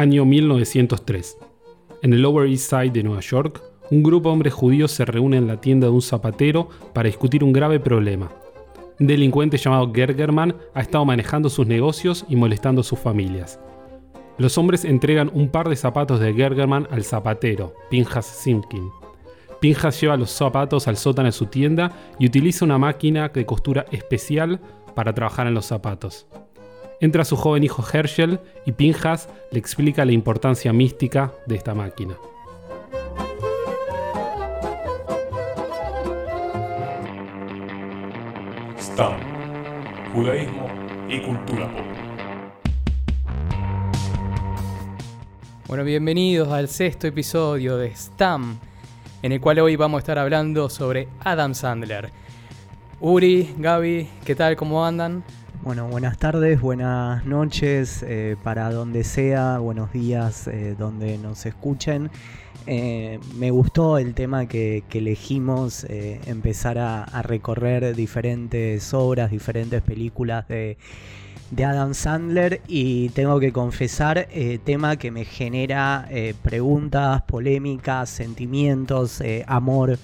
Año 1903. En el Lower East Side de Nueva York, un grupo de hombres judíos se reúne en la tienda de un zapatero para discutir un grave problema. Un delincuente llamado Gergerman ha estado manejando sus negocios y molestando a sus familias. Los hombres entregan un par de zapatos de Gergerman al zapatero, Pinjas Simkin. Pinjas lleva los zapatos al sótano de su tienda y utiliza una máquina de costura especial para trabajar en los zapatos. Entra su joven hijo Herschel y Pinjas le explica la importancia mística de esta máquina. STAM, Judaísmo y Cultura Pop. Bueno, bienvenidos al sexto episodio de STAM, en el cual hoy vamos a estar hablando sobre Adam Sandler. Uri, Gaby, ¿qué tal? ¿Cómo andan? Bueno, buenas tardes, buenas noches, eh, para donde sea, buenos días, eh, donde nos escuchen. Eh, me gustó el tema que, elegimos, empezar a, a, recorrer diferentes obras, diferentes películas de, de Adam Sandler y tengo que confesar, tema que me genera preguntas, polémicas, sentimientos, amor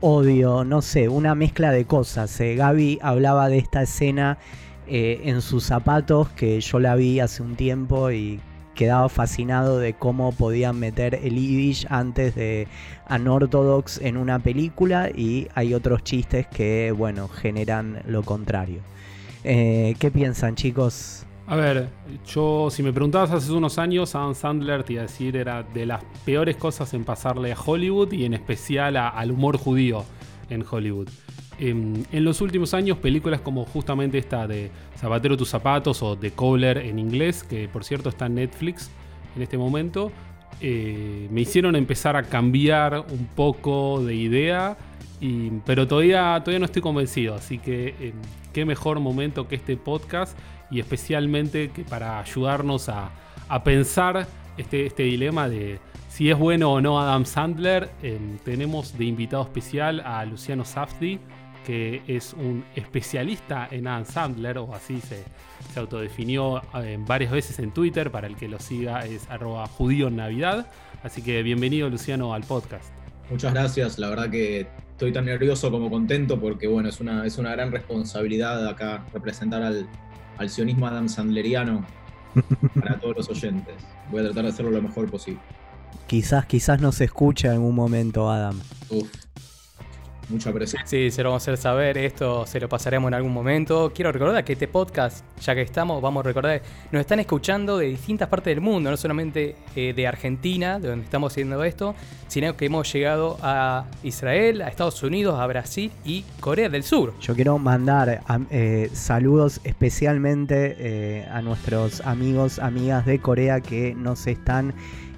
odio, no sé, una mezcla de cosas. Gaby hablaba de esta escena eh, en sus zapatos que yo la vi hace un tiempo y quedaba fascinado de cómo podían meter el Yiddish antes de Unorthodox en una película y hay otros chistes que, bueno, generan lo contrario. Eh, ¿Qué piensan, chicos? A ver, yo, si me preguntabas hace unos años, Adam Sandler te iba a decir era de las peores cosas en pasarle a Hollywood y en especial al humor judío en Hollywood. En, los últimos años, películas como justamente esta de Zapatero tus zapatos o The Cobbler en inglés, que por cierto está en Netflix en este momento, eh, me hicieron empezar a cambiar un poco de idea, pero todavía, todavía no estoy convencido, así que eh, qué mejor momento que este podcast y especialmente que para ayudarnos a, pensar este, este dilema de si es bueno o no Adam Sandler, eh, tenemos de invitado especial a Luciano Safdi, que es un especialista en Adam Sandler, o así se, autodefinió eh, varias veces en Twitter, para el que lo siga es arroba judío Navidad. Así que bienvenido Luciano al podcast. Muchas gracias, la verdad que estoy tan nervioso como contento porque bueno, es una, es una gran responsabilidad acá representar al, al sionismo Adam Sandleriano para todos los oyentes. Voy a tratar de hacerlo lo mejor posible. Quizás, quizás nos escuche en algún momento Adam. Uf, mucha presión. Sí, se lo vamos a hacer saber, esto se lo pasaremos en algún momento. Quiero recordar que este podcast, ya que estamos, vamos a recordar, nos están escuchando de distintas partes del mundo, no solamente eh, de Argentina, de donde estamos haciendo esto, sino que hemos llegado a Israel, a Estados Unidos, a Brasil y Corea del Sur. Yo quiero mandar eh, saludos especialmente eh, a nuestros amigos, amigas de Corea que nos están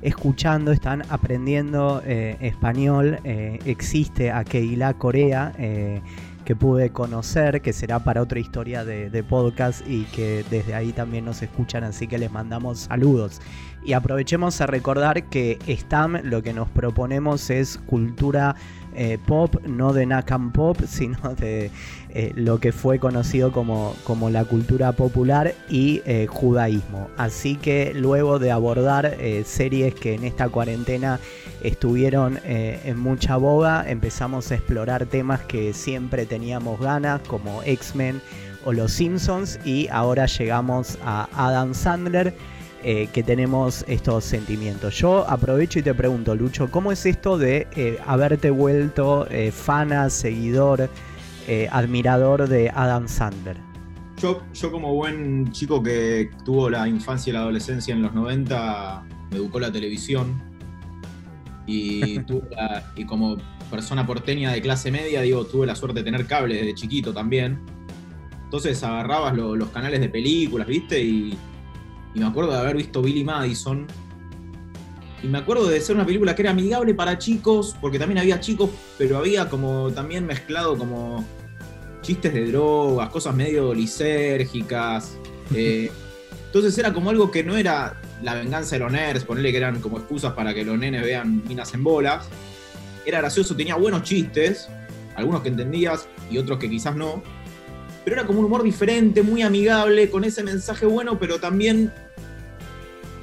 escuchando, están aprendiendo eh, español. Eh, existe Aqueila Corea eh, que pude conocer, que será para otra historia de, de, podcast y que desde ahí también nos escuchan, así que les mandamos saludos. Y aprovechemos a recordar que STAM lo que nos proponemos es cultura eh, pop, no de Nakam Pop, sino de eh, lo que fue conocido como, como la cultura popular y eh, judaísmo. Así que luego de abordar series que en esta cuarentena estuvieron en mucha boga, empezamos a explorar temas que siempre teníamos ganas, como X-Men o Los Simpsons, y ahora llegamos a Adam Sandler eh, que tenemos estos sentimientos. Yo aprovecho y te pregunto, Lucho, ¿cómo es esto de eh, haberte vuelto eh, fana, seguidor, admirador de Adam Sandler? Yo, yo como buen chico que tuvo la infancia y la adolescencia en los 90, me educó la televisión y, y como persona porteña de clase media, digo, tuve la suerte de tener cable desde chiquito también. Entonces agarrabas los canales de películas, ¿viste? Y y me acuerdo de haber visto Billy Madison. Y me acuerdo de ser una película que era amigable para chicos, porque también había chicos, pero había como también mezclado como chistes de drogas, cosas medio lisérgicas. Eh, entonces era como algo que no era la venganza de los nerds, ponerle que eran como excusas para que los nenes vean minas en bolas. Era gracioso, tenía buenos chistes, algunos que entendías y otros que quizás no. Pero era como un humor diferente, muy amigable, con ese mensaje bueno, pero también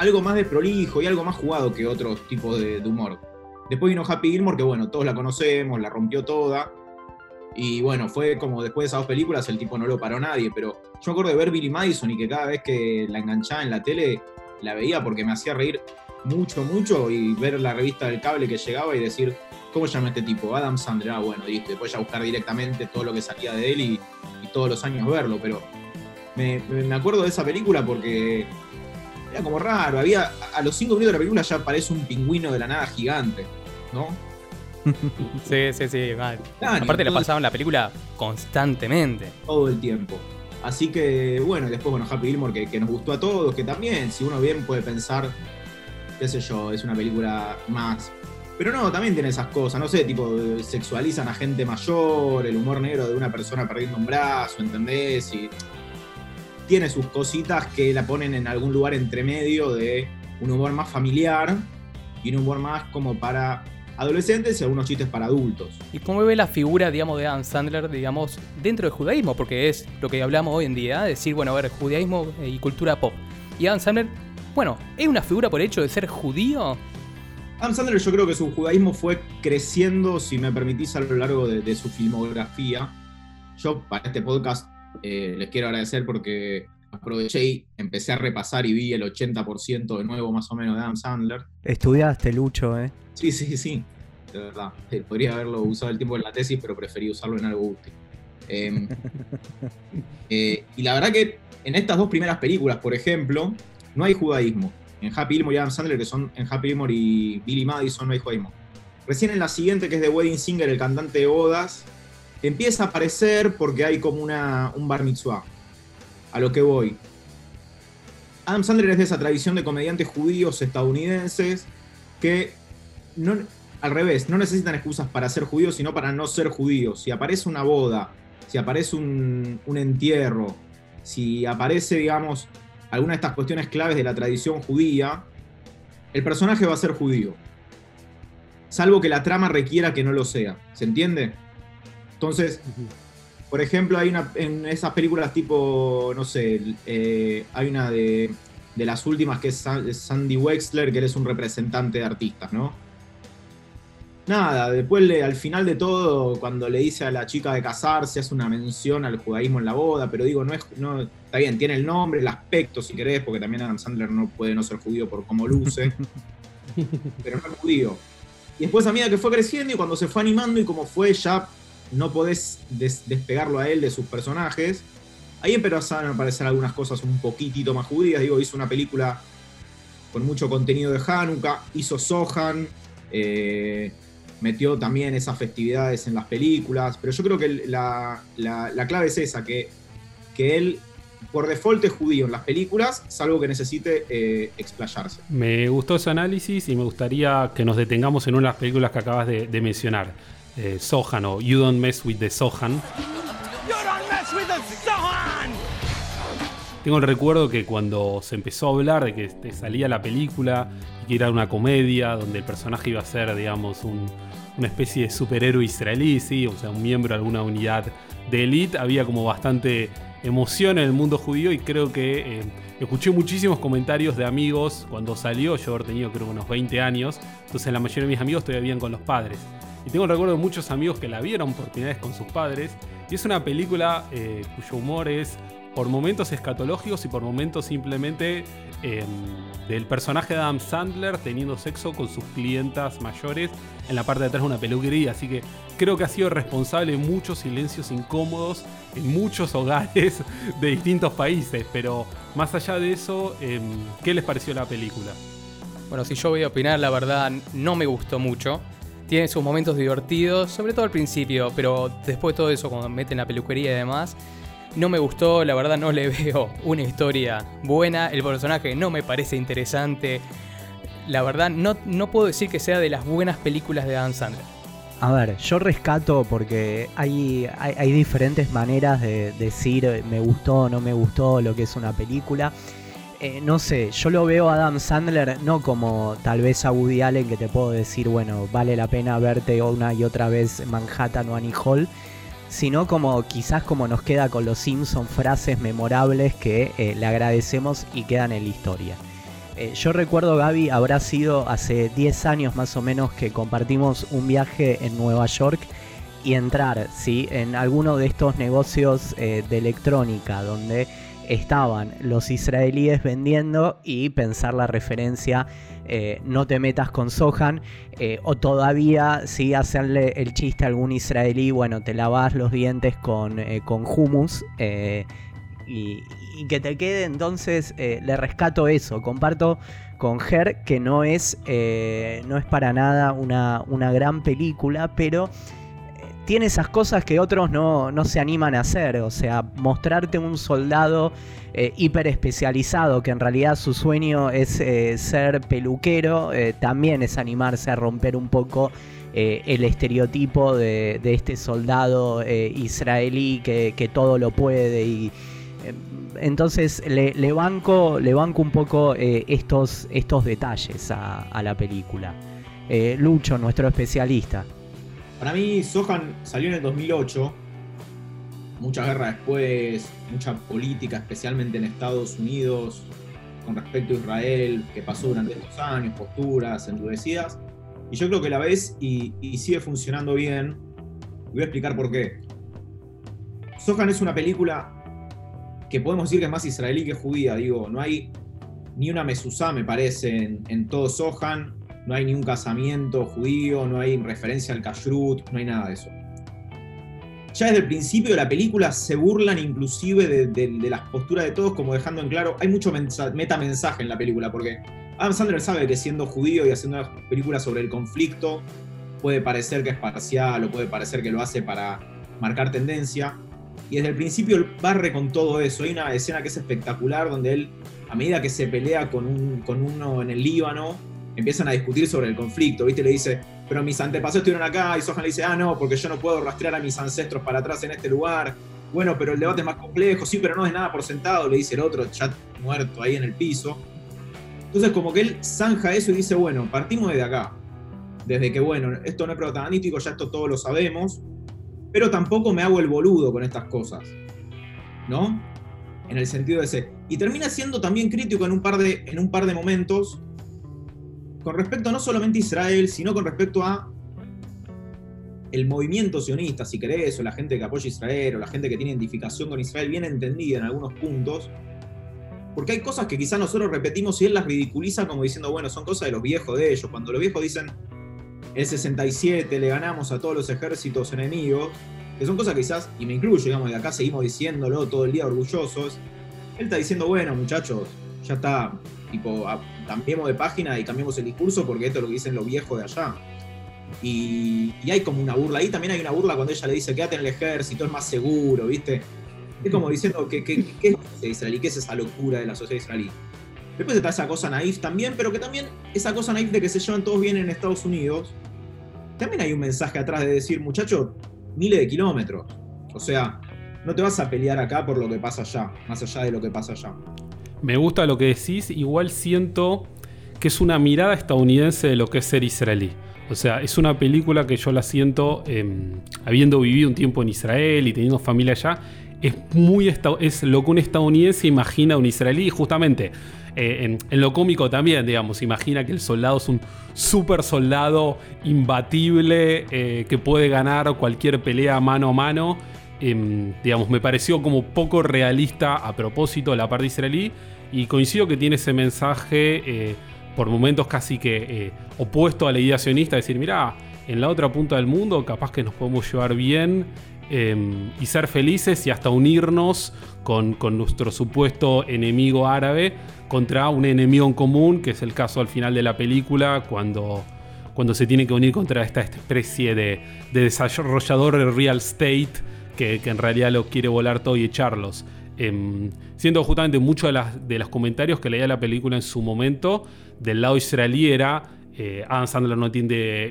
algo más de prolijo y algo más jugado que otros tipos de, humor. Después vino Happy Gilmore, que bueno, todos la conocemos, la rompió toda. Y bueno, fue como después de esas dos películas el tipo no lo paró nadie, pero yo me acuerdo de ver Billy Madison y que cada vez que la enganchaba en la tele la veía porque me hacía reír mucho, mucho y ver la revista del cable que llegaba y decir, ¿cómo llama este tipo? Adam Sandler, ah, bueno, y después ya buscar directamente todo lo que salía de él y, todos los años verlo, pero me acuerdo de esa película porque era como raro, había, a los cinco minutos de la película ya aparece un pingüino de la nada gigante, ¿no? Sí, sí, sí, mal. Claro, Aparte le todo- pasaban la película constantemente. todo el tiempo. Así que, bueno, después, bueno, Happy Gilmore, que, que nos gustó a todos, que también, si uno bien puede pensar, qué sé yo, es una película más. Pero no, también tiene esas cosas, no sé, tipo, sexualizan a gente mayor, el humor negro de una persona perdiendo un brazo, ¿entendés? Y tiene sus cositas que la ponen en algún lugar entre medio de un humor más familiar y un humor más como para adolescentes y algunos chistes para adultos. ¿Y cómo ve la figura, digamos, de Adam Sandler, digamos, dentro del judaísmo? Porque es lo que hablamos hoy en día, decir, bueno, a ver, judaísmo y cultura pop. Y Adam Sandler, bueno, ¿es una figura por el hecho de ser judío? Adam Sandler yo creo que su judaísmo fue creciendo, si me permitís, a lo largo de, de su filmografía. Yo para este podcast eh, les quiero agradecer porque aproveché y empecé a repasar y vi el 80% de nuevo más o menos de Adam Sandler. Estudiaste, Lucho, ¿eh? Sí, sí, sí, de verdad. Eh, podría haberlo usado el tiempo en la tesis, pero preferí usarlo en algo útil. Eh, eh, y la verdad que en estas dos primeras películas, por ejemplo, no hay judaísmo. En Happy Gilmore y Adam Sandler, que son en Happy Gilmore y Billy Madison, no hay judaísmo. Recién en la siguiente, que es de Wedding Singer, el cantante de bodas, empieza a aparecer porque hay como una, un bar mitzvah. A lo que voy. Adam Sandler es de esa tradición de comediantes judíos estadounidenses que no, al revés, no necesitan excusas para ser judíos, sino para no ser judíos. Si aparece una boda, si aparece un, un entierro, si aparece, digamos, alguna de estas cuestiones claves de la tradición judía, el personaje va a ser judío. Salvo que la trama requiera que no lo sea. ¿Se entiende? Entonces, por ejemplo, hay una en esas películas tipo, no sé, eh, hay una de, de las últimas que es Sandy Wexler, que él es un representante de artistas, ¿no? Nada, después le- al final de todo, cuando le dice a la chica de casarse, hace una mención al judaísmo en la boda, pero digo, no es, no, está bien, tiene el nombre, el aspecto, si querés, porque también Adam Sandler no puede no ser judío por cómo luce, pero no es judío. Y después a medida que fue creciendo y cuando se fue animando y como fue ya no podés des- despegarlo a él de sus personajes, ahí empezaron a aparecer algunas cosas un poquitito más judías, digo, hizo una película con mucho contenido de Hanukkah, hizo Sohan, eh, metió también esas festividades en las películas, pero yo creo que la, la- la clave es esa, que, él por default es judío en las películas, salvo que necesite eh, explayarse. Me gustó ese análisis y me gustaría que nos detengamos en una de las películas que acabas de mencionar. Eh, Sohan o You Don't Mess with the Sohan. Tengo el recuerdo que cuando se empezó a hablar de que salía la película y que era una comedia donde el personaje iba a ser, digamos, un- una especie de superhéroe israelí, ¿sí? o sea, un miembro de alguna unidad de élite, había como bastante emoción en el mundo judío y creo que eh, escuché muchísimos comentarios de amigos cuando salió, yo haber tenido creo unos 20 años, entonces la mayoría de mis amigos todavía vivían con los padres. Y tengo el recuerdo de muchos amigos que la vieron por primera vez con sus padres. Y es una película eh, cuyo humor es por momentos escatológicos y por momentos simplemente eh, del personaje de Adam Sandler teniendo sexo con sus clientas mayores en la parte de atrás de una peluquería. Así que creo que ha sido responsable de muchos silencios incómodos en muchos hogares de distintos países. Pero más allá de eso, eh, ¿qué les pareció la película? Bueno, si yo voy a opinar, la verdad no me gustó mucho. Tiene sus momentos divertidos, sobre todo al principio, pero después de todo eso, cuando meten la peluquería y demás, no me gustó, la verdad no le veo una historia buena, el personaje no me parece interesante. La verdad no, no puedo decir que sea de las buenas películas de Adam Sandler. A ver, yo rescato porque hay, hay, hay diferentes maneras de decir eh, me gustó o no me gustó lo que es una película. Eh, no sé, yo lo veo a Adam Sandler no como tal vez a Woody Allen que te puedo decir, bueno, vale la pena verte una y otra vez Manhattan o Annie Hall, sino como quizás como nos queda con los Simpson frases memorables que eh, le agradecemos y quedan en la historia. Eh, yo recuerdo, Gaby, habrá sido hace 10 años más o menos que compartimos un viaje en Nueva York y entrar ¿sí? en alguno de estos negocios eh, de electrónica donde estaban los israelíes vendiendo y pensar la referencia eh, no te metas con Sohan eh, o todavía si hacerle el chiste a algún israelí, bueno, te lavas los dientes con, con hummus y, que te quede entonces, le rescato eso, comparto con Her que no es, no es para nada una, una gran película, pero tiene esas cosas que otros no, se animan a hacer. O sea, mostrarte un soldado eh, hiper especializado que en realidad su sueño es eh, ser peluquero, eh, también es animarse a romper un poco el estereotipo de, este soldado israelí que, todo lo puede y entonces le, banco, le banco un poco estos, estos detalles a la película. Lucho, nuestro especialista. Para mí, Sohan salió en el 2008. Mucha guerra después, mucha política, especialmente en Estados Unidos, con respecto a Israel, que pasó durante estos años, posturas endurecidas. Y yo creo que la ves y, sigue funcionando bien. voy a explicar por qué. Sohan es una película que podemos decir que es más israelí que judía. Digo, no hay ni una mezuzá, me parece, en, en todo Sohan no hay ni un casamiento judío, no hay referencia al kashrut, no hay nada de eso. Ya desde el principio de la película se burlan inclusive de, las posturas de todos, como dejando en claro, hay mucho metamensaje en la película, porque Adam Sandler sabe que siendo judío y haciendo una película sobre el conflicto, puede parecer que es parcial o puede parecer que lo hace para marcar tendencia. Y desde el principio barre con todo eso. Hay una escena que es espectacular donde él, a medida que se pelea con, un, con uno en el Líbano, empiezan a discutir sobre el conflicto, ¿viste? Le dice, pero mis antepasados estuvieron acá, y Sohan le dice, ah, no, porque yo no puedo rastrear a mis ancestros para atrás en este lugar. Bueno, pero el debate es más complejo, sí, pero no es nada por sentado, le dice el otro, ya muerto ahí en el piso. Entonces, como que él zanja eso y dice, bueno, partimos desde acá. Desde que, bueno, esto no es protagonístico, ya esto todos lo sabemos, pero tampoco me hago el boludo con estas cosas. ¿No? En el sentido de ese. Y termina siendo también crítico en un par de, en un par de momentos con respecto no solamente a Israel, sino con respecto a el movimiento sionista, si querés, o la gente que apoya a Israel, o la gente que tiene identificación con Israel, bien entendida en algunos puntos. Porque hay cosas que quizás nosotros repetimos y él las ridiculiza como diciendo, bueno, son cosas de los viejos de ellos. Cuando los viejos dicen, el 67 le ganamos a todos los ejércitos enemigos, que son cosas que quizás, y me incluyo, digamos, de acá seguimos diciéndolo todo el día orgullosos. Él está diciendo, bueno, muchachos, ya está, tipo, cambiemos de página y cambiemos el discurso porque esto es lo que dicen los viejos de allá. Y, hay como una burla. Ahí también hay una burla cuando ella le dice, quédate en el ejército, es más seguro, ¿viste? Es como diciendo, que, ¿qué es la sociedad israelí? ¿Qué es esa locura de la sociedad israelí? Después está esa cosa naif también, pero que también esa cosa naif de que se llevan todos bien en Estados Unidos, también hay un mensaje atrás de decir, muchacho, miles de kilómetros. O sea, no te vas a pelear acá por lo que pasa allá, más allá de lo que pasa allá. Me gusta lo que decís, igual siento que es una mirada estadounidense de lo que es ser israelí. O sea, es una película que yo la siento, em, habiendo vivido un tiempo en Israel y teniendo familia allá, es muy es lo que un estadounidense imagina un israelí, justamente. Eh, en, lo cómico también, digamos, imagina que el soldado es un super soldado imbatible eh, que puede ganar cualquier pelea mano a mano. Em, digamos, me pareció como poco realista a propósito la parte israelí y coincido que tiene ese mensaje eh, por momentos casi que eh, opuesto a la idea sionista, decir, mira, en la otra punta del mundo capaz que nos podemos llevar bien em, y ser felices y hasta unirnos con, nuestro supuesto enemigo árabe contra un enemigo en común, que es el caso al final de la película, cuando, cuando se tiene que unir contra esta especie de, desarrollador de real estate que, que en realidad lo quiere volar todo y echarlos. Em, siendo justamente muchos de, de los comentarios que leía la película en su momento del lado israelí era eh, Adam Sandler no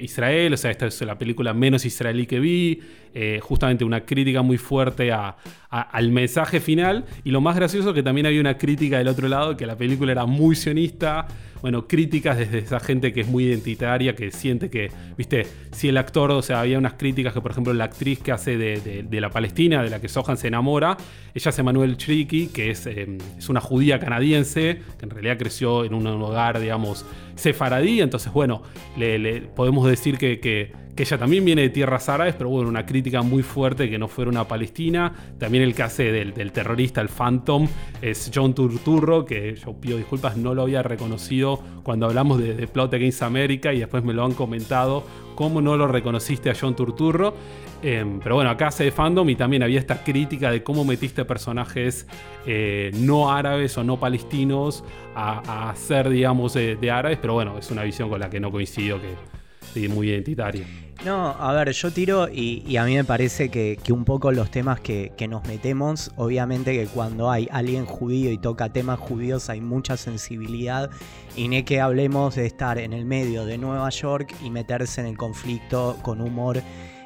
Israel, o sea, esta es la película menos israelí que vi, eh, justamente una crítica muy fuerte al mensaje final, y lo más gracioso que también había una crítica del otro lado, que la película era muy sionista, bueno, críticas desde esa gente que es muy identitaria, que siente que, viste, si el actor, o sea, había unas críticas que, por ejemplo, la actriz que hace de, la Palestina, de la que Sohan se enamora, ella es Emanuel Chriki, que es, eh, es una judía canadiense, que en realidad creció en un hogar, digamos, sefaradí, entonces, bueno, le, podemos decir que que ella también viene de tierras árabes, pero bueno, una crítica muy fuerte que no fuera una palestina. También el que hace del, terrorista, el Phantom, es John Turturro, que yo pido disculpas, no lo había reconocido cuando hablamos de, Plot Against America y después me lo han comentado. ¿Cómo no lo reconociste a John Turturro? Em, pero bueno, acá hace de fandom y también había esta crítica de cómo metiste personajes eh, no árabes o no palestinos a, ser, digamos, de, árabes. Pero bueno, es una visión con la que no coincido que Sí, muy identitario. No, a ver, yo tiro y, a mí me parece que, un poco los temas que, nos metemos, obviamente que cuando hay alguien judío y toca temas judíos hay mucha sensibilidad y no que hablemos de estar en el medio de Nueva York y meterse en el conflicto con humor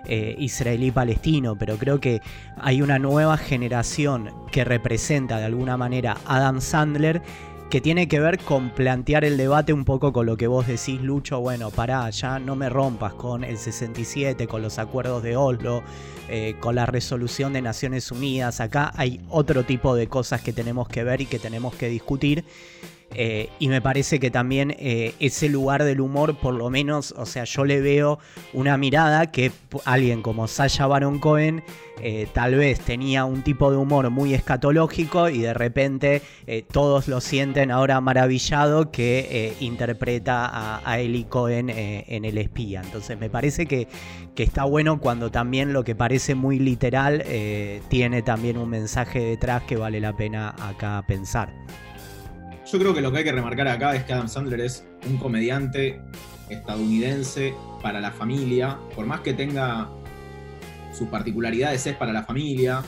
eh, israelí-palestino, pero creo que hay una nueva generación que representa de alguna manera Adam Sandler que tiene que ver con plantear el debate un poco con lo que vos decís, Lucho, bueno, pará, ya no me rompas con el 67, con los acuerdos de Oslo, eh, con la resolución de Naciones Unidas, acá hay otro tipo de cosas que tenemos que ver y que tenemos que discutir. Eh, y me parece que también eh, ese lugar del humor, por lo menos, o sea, yo le veo una mirada que alguien como Sasha Baron Cohen eh, tal vez tenía un tipo de humor muy escatológico y de repente todos lo sienten ahora maravillado que interpreta a, a, Eli Cohen en El Espía. Entonces me parece que, que, está bueno cuando también lo que parece muy literal tiene también un mensaje detrás que vale la pena acá pensar. Yo creo que lo que hay que remarcar acá es que Adam Sandler es un comediante estadounidense para la familia, por más que tenga sus particularidades, es para la familia.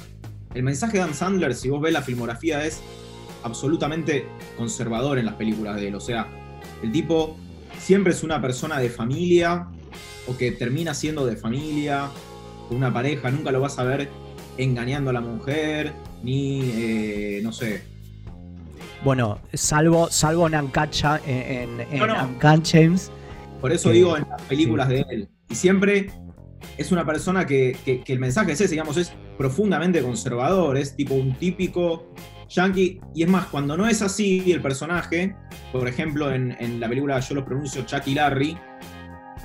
El mensaje de Adam Sandler, si vos ves la filmografía, es absolutamente conservador en las películas de él. O sea, el tipo siempre es una persona de familia o que termina siendo de familia, con una pareja, nunca lo vas a ver engañando a la mujer, ni, eh, no sé, bueno, salvo, salvo Nancacha en, en, James. Por eso digo en las películas de él. Y siempre es una persona que, el mensaje es ese, digamos, es profundamente conservador, es tipo un típico yankee. Y es más, cuando no es así el personaje, por ejemplo, en, la película yo lo pronuncio Chucky Larry,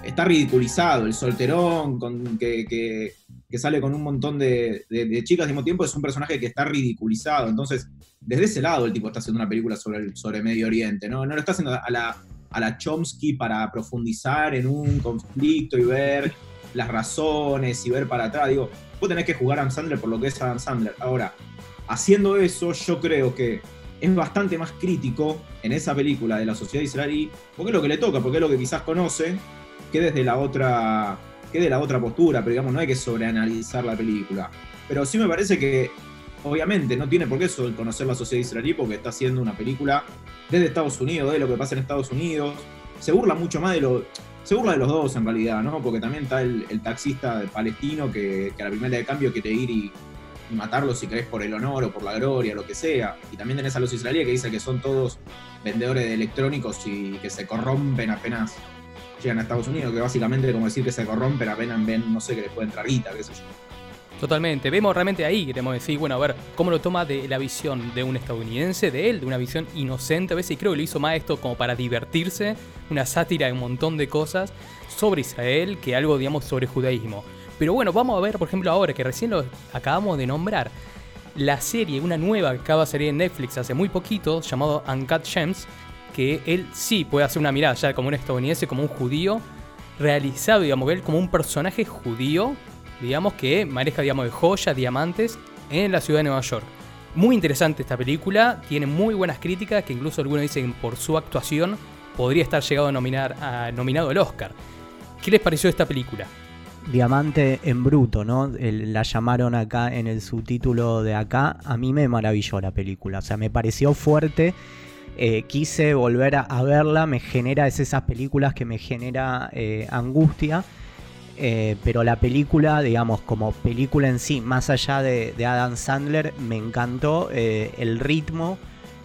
está ridiculizado, el solterón con, que, que, sale con un montón de, de, chicas al mismo tiempo, es un personaje que está ridiculizado. Entonces, desde ese lado el tipo está haciendo una película sobre, sobre Medio Oriente, ¿no? No lo está haciendo a la, a la Chomsky para profundizar en un conflicto y ver las razones y ver para atrás. Digo, vos tenés que jugar a Adam Sandler por lo que es Adam Sandler. Ahora, haciendo eso, yo creo que es bastante más crítico en esa película de la sociedad israelí, porque es lo que le toca, porque es lo que quizás conoce, que desde la otra, que de la otra postura, pero digamos, no hay que sobreanalizar la película. Pero sí me parece que obviamente no tiene por qué conocer la sociedad israelí porque está haciendo una película desde Estados Unidos, de lo que pasa en Estados Unidos. Se burla mucho más de lo. Se burla de los dos en realidad, ¿no? Porque también está el, taxista palestino que, a la primera de cambio quiere ir y, matarlo si querés por el honor o por la gloria, lo que sea. Y también tenés a los israelíes que dicen que son todos vendedores de electrónicos y que se corrompen apenas llegan a Estados Unidos, que básicamente como decir que se corrompen apenas ven, no sé, que les puede entrar guita, qué sé yo. Totalmente. Vemos realmente ahí, queremos decir, bueno, a ver, cómo lo toma de la visión de un estadounidense, de él, de una visión inocente a veces, y creo que lo hizo más esto como para divertirse, una sátira de un montón de cosas sobre Israel, que algo, digamos, sobre judaísmo. Pero bueno, vamos a ver, por ejemplo, ahora que recién lo acabamos de nombrar, la serie, una nueva que acaba de salir en Netflix hace muy poquito, llamado Uncut Gems, que él sí puede hacer una mirada ya como un estadounidense, como un judío, realizado, digamos, él como un personaje judío digamos, que maneja, digamos, de joyas, diamantes en la ciudad de Nueva York. Muy interesante esta película, tiene muy buenas críticas, que incluso algunos dicen por su actuación podría estar llegado a nominar a, nominado al Oscar. ¿Qué les pareció esta película? Diamante en bruto, ¿no? la llamaron acá en el subtítulo de acá. A mí me maravilló la película. O sea, me pareció fuerte eh, quise volver a, verla, me genera, es esas películas que me genera eh, angustia. Eh, pero la película, digamos, como película en sí, más allá de, Adam Sandler, me encantó el ritmo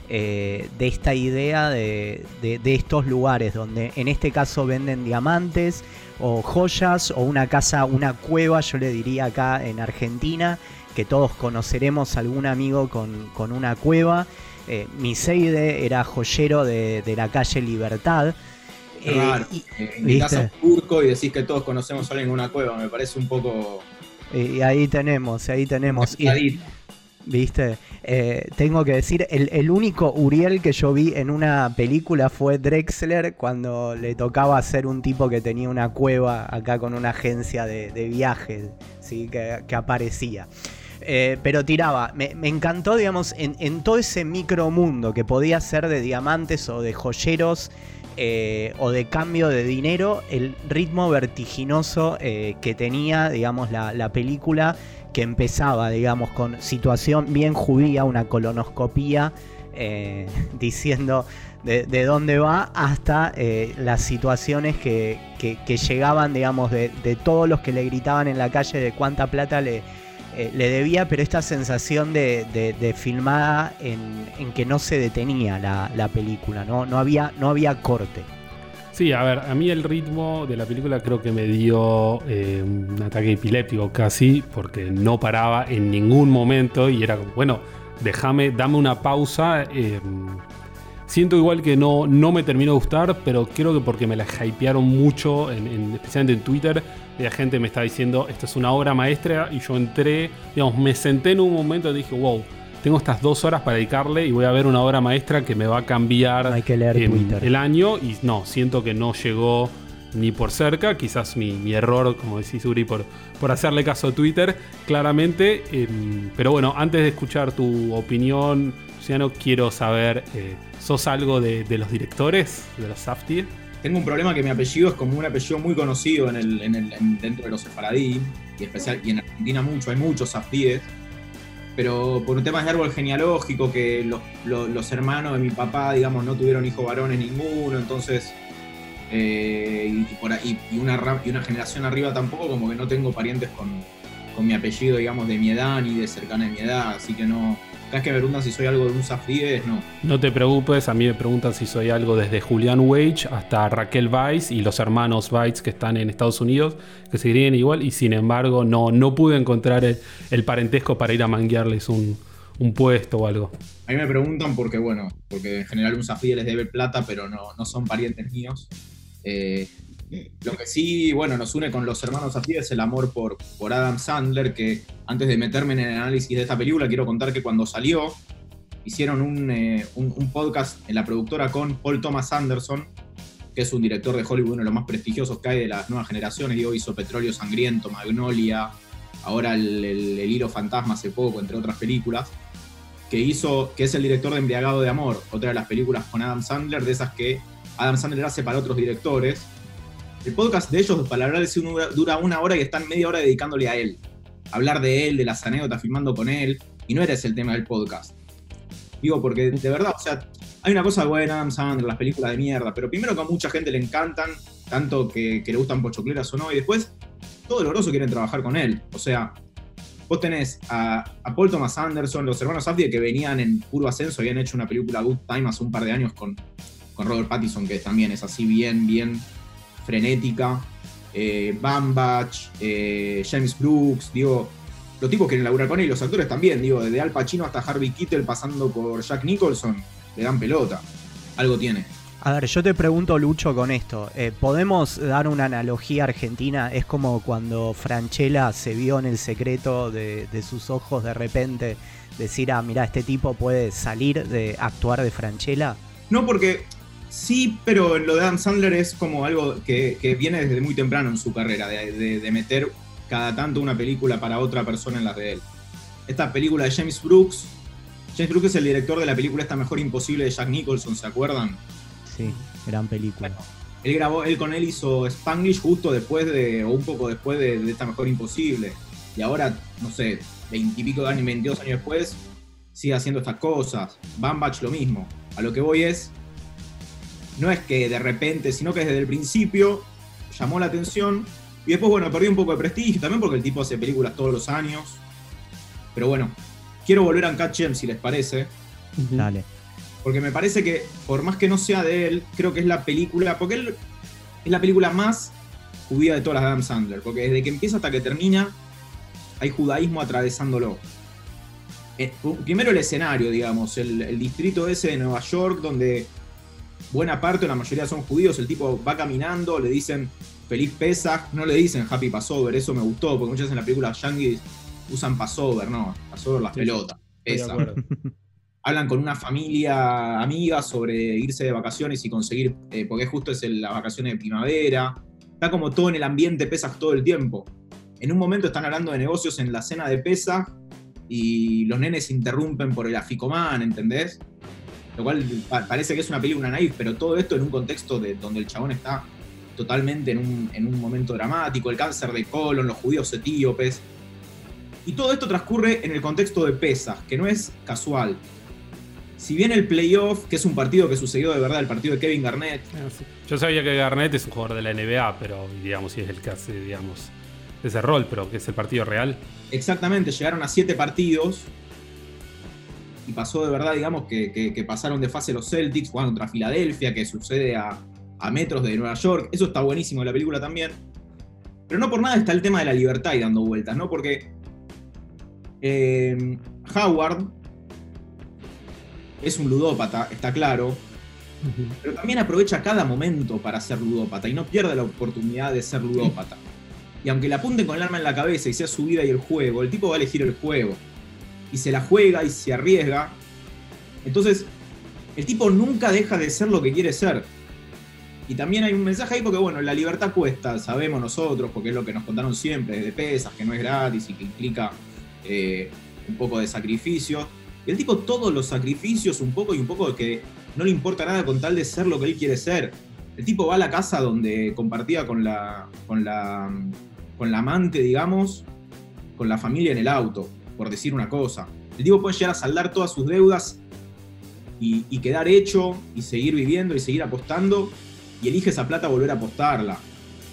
de esta idea de, estos lugares donde en este caso venden diamantes o joyas o una casa, una cueva, yo le diría acá en Argentina, que todos conoceremos algún amigo con, una cueva. Eh, Miseide era joyero de, la calle Libertad. Eh, y, en casa turco y decís que todos conocemos a alguien en una cueva, me parece un poco. Y ahí tenemos, ahí tenemos. ¿Viste? Eh, tengo que decir, el, único Uriel que yo vi en una película fue Drexler cuando le tocaba ser un tipo que tenía una cueva acá con una agencia de, viajes, ¿sí? que, aparecía. Eh, pero tiraba, me, encantó, digamos, en, todo ese micromundo que podía ser de diamantes o de joyeros eh, o de cambio de dinero, el ritmo vertiginoso que tenía, digamos, la, la película que empezaba, digamos, con situación bien judía, una colonoscopía, eh, diciendo de, dónde va, hasta eh, las situaciones que, llegaban, digamos, de, todos los que le gritaban en la calle de cuánta plata le, eh, le debía, pero esta sensación de, filmada en, que no se detenía la, la película, ¿no? No, había, no había corte. Sí, a ver, a mí el ritmo de la película creo que me dio eh, un ataque epiléptico casi, porque no paraba en ningún momento y era como, bueno, déjame, dame una pausa. Eh, siento igual que no, no me terminó de gustar, pero creo que porque me la hypearon mucho, especialmente en Twitter, la gente me está diciendo, esto es una obra maestra, y yo entré, digamos, me senté en un momento y dije, wow tengo estas dos horas para dedicarle y voy a ver una obra maestra que me va a cambiar el año. Y no, siento que no llegó ni por cerca. Quizás mi, error, como decís Uri, por, por hacerle caso a Twitter, claramente. Em, pero bueno, antes de escuchar tu opinión, Luciano, quiero saber, eh, ¿sos algo de, los directores de los Saftir? Tengo un problema que mi apellido es como un apellido muy conocido en el, dentro de los sefaradí y, en Argentina mucho, hay muchos Saftíes pero por un tema de árbol genealógico, que los, hermanos de mi papá, digamos, no tuvieron hijos varones ninguno, entonces, eh, y, una, y una generación arriba tampoco, como que no tengo parientes con, mi apellido, digamos, de mi edad ni de cercana de mi edad, así que no, vez que me preguntan si soy algo de un Safdíes, no. No te preocupes, a mí me preguntan si soy algo desde Julian Wage hasta Raquel Weiss y los hermanos Weiss que están en Estados Unidos, que seguirían igual, y sin embargo no, no pude encontrar el, parentesco para ir a manguearles un, puesto o algo. A mí me preguntan porque, bueno, porque en general un Safdie les debe plata, pero no, no son parientes míos. Eh, lo que sí, bueno, nos une con los hermanos así es el amor por, por Adam Sandler, que antes de meterme en el análisis de esta película, quiero contar que cuando salió, hicieron eh, un, podcast en la productora con Paul Thomas Anderson, que es un director de Hollywood, uno de los más prestigiosos que hay de las nuevas generaciones. Digo, hizo Petróleo Sangriento, Magnolia, ahora el, el, Hilo Fantasma hace poco, entre otras películas. Que hizo, que es el director de Embriagado de Amor, otra de las películas con Adam Sandler, de esas que Adam Sandler hace para otros directores el podcast de ellos, para hablar de uno dura una hora y están media hora dedicándole a él. Hablar de él, de las anécdotas, filmando con él. Y no eres el tema del podcast. Digo, porque de verdad, o sea, hay una cosa buena, Adam Sandler, las películas de mierda, pero primero que a mucha gente le encantan, tanto que, le gustan pochocleras o no, y después todo el grosso quieren trabajar con él. O sea, vos tenés a, Paul Thomas Anderson, los hermanos Safdie que venían en puro ascenso, habían hecho una película Good Time hace un par de años con, con Robert Pattinson, que también es así bien, bien frenética, eh, Bambach, eh, James Brooks, digo, los tipos quieren laburar con él, los actores también, digo, desde Al Pacino hasta Harvey Keitel pasando por Jack Nicholson, le dan pelota, algo tiene. A ver, yo te pregunto, Lucho, con esto. Eh, ¿Podemos dar una analogía argentina? Es como cuando Franchella se vio en el secreto de, de sus ojos de repente decir, ah, mira, este tipo puede salir de actuar de Franchella. No, porque Sí, pero lo de Adam Sandler es como algo que, viene desde muy temprano en su carrera, de, meter cada tanto una película para otra persona en las de él. Esta película de James Brooks, James Brooks es el director de la película Esta Mejor Imposible de Jack Nicholson, ¿se acuerdan? Sí, gran película. él grabó, él con él hizo Spanglish justo después de, o un poco después de, Esta Mejor Imposible. Y ahora, no sé, veintipico de años, veintidós años después, sigue haciendo estas cosas. Bambach lo mismo A lo que voy es, no es que de repente, sino que desde el principio llamó la atención y después, bueno, perdió un poco de prestigio también porque el tipo hace películas todos los años. Pero bueno, quiero volver a Uncut Gems si les parece. Dale. Porque me parece que, por más que no sea de él, creo que es la película. Porque él es la película más judía de todas las de Adam Sandler. Porque desde que empieza hasta que termina, hay judaísmo atravesándolo. Eh, primero el escenario, digamos, el, el distrito ese de Nueva York, donde buena parte o la mayoría son judíos. El tipo va caminando, le dicen feliz Pesach, no le dicen happy Passover. Eso me gustó, porque muchas veces en la película Yankees usan Passover, no, Passover las Sí, pelotas. Pesach hablan con una familia amiga sobre irse de vacaciones y conseguir, eh, porque justo es el- las vacaciones de primavera. Está como todo en el ambiente Pesach todo el tiempo. En un momento están hablando de negocios en la cena de Pesach y los nenes se interrumpen por el aficomán, ¿entendés? Lo cual pa- parece que es una película naive, pero todo esto en un contexto de, donde el chabón está totalmente en un, en un momento dramático, el cáncer de colon, los judíos etíopes. Y todo esto transcurre en el contexto de Pesach, que no es casual. Si bien el playoff, que es un partido que sucedió de verdad, el partido de Kevin Garnett, Ah. Yo sabía que Garnett es un jugador de la NBA, pero digamos, si es el que hace, digamos, ese rol, pero que es el partido real. exactamente llegaron a siete partidos y pasó de verdad, digamos, que, que- que pasaron de fase los Celtics, jugando contra Filadelfia, que sucede a, a metros de Nueva York. Eso está buenísimo en la película también. Pero no por nada está el tema de la libertad y dando vueltas, ¿no? Porque eh, Howard es un ludópata, está claro, pero también aprovecha cada momento para ser ludópata y no pierde la oportunidad de ser ludópata. Y aunque le apunten con el arma en la cabeza y sea su vida y el juego, el tipo va a elegir el juego. Y se la juega y se arriesga. Entonces, el tipo nunca deja de ser lo que quiere ser. Y también hay un mensaje ahí porque, bueno, la libertad cuesta, sabemos nosotros, porque es lo que nos contaron siempre, desde pesas, que no es gratis y que implica eh, un poco de sacrificio. Y el tipo todos los sacrificios, un poco y un poco de que no le importa nada con tal de ser lo que él quiere ser. El tipo va a la casa donde compartía con la, con la, con la amante, digamos, con la familia en el auto, por decir una cosa. El tipo puede llegar a saldar todas sus deudas y, quedar hecho y seguir viviendo y seguir apostando y elige esa plata volver a apostarla.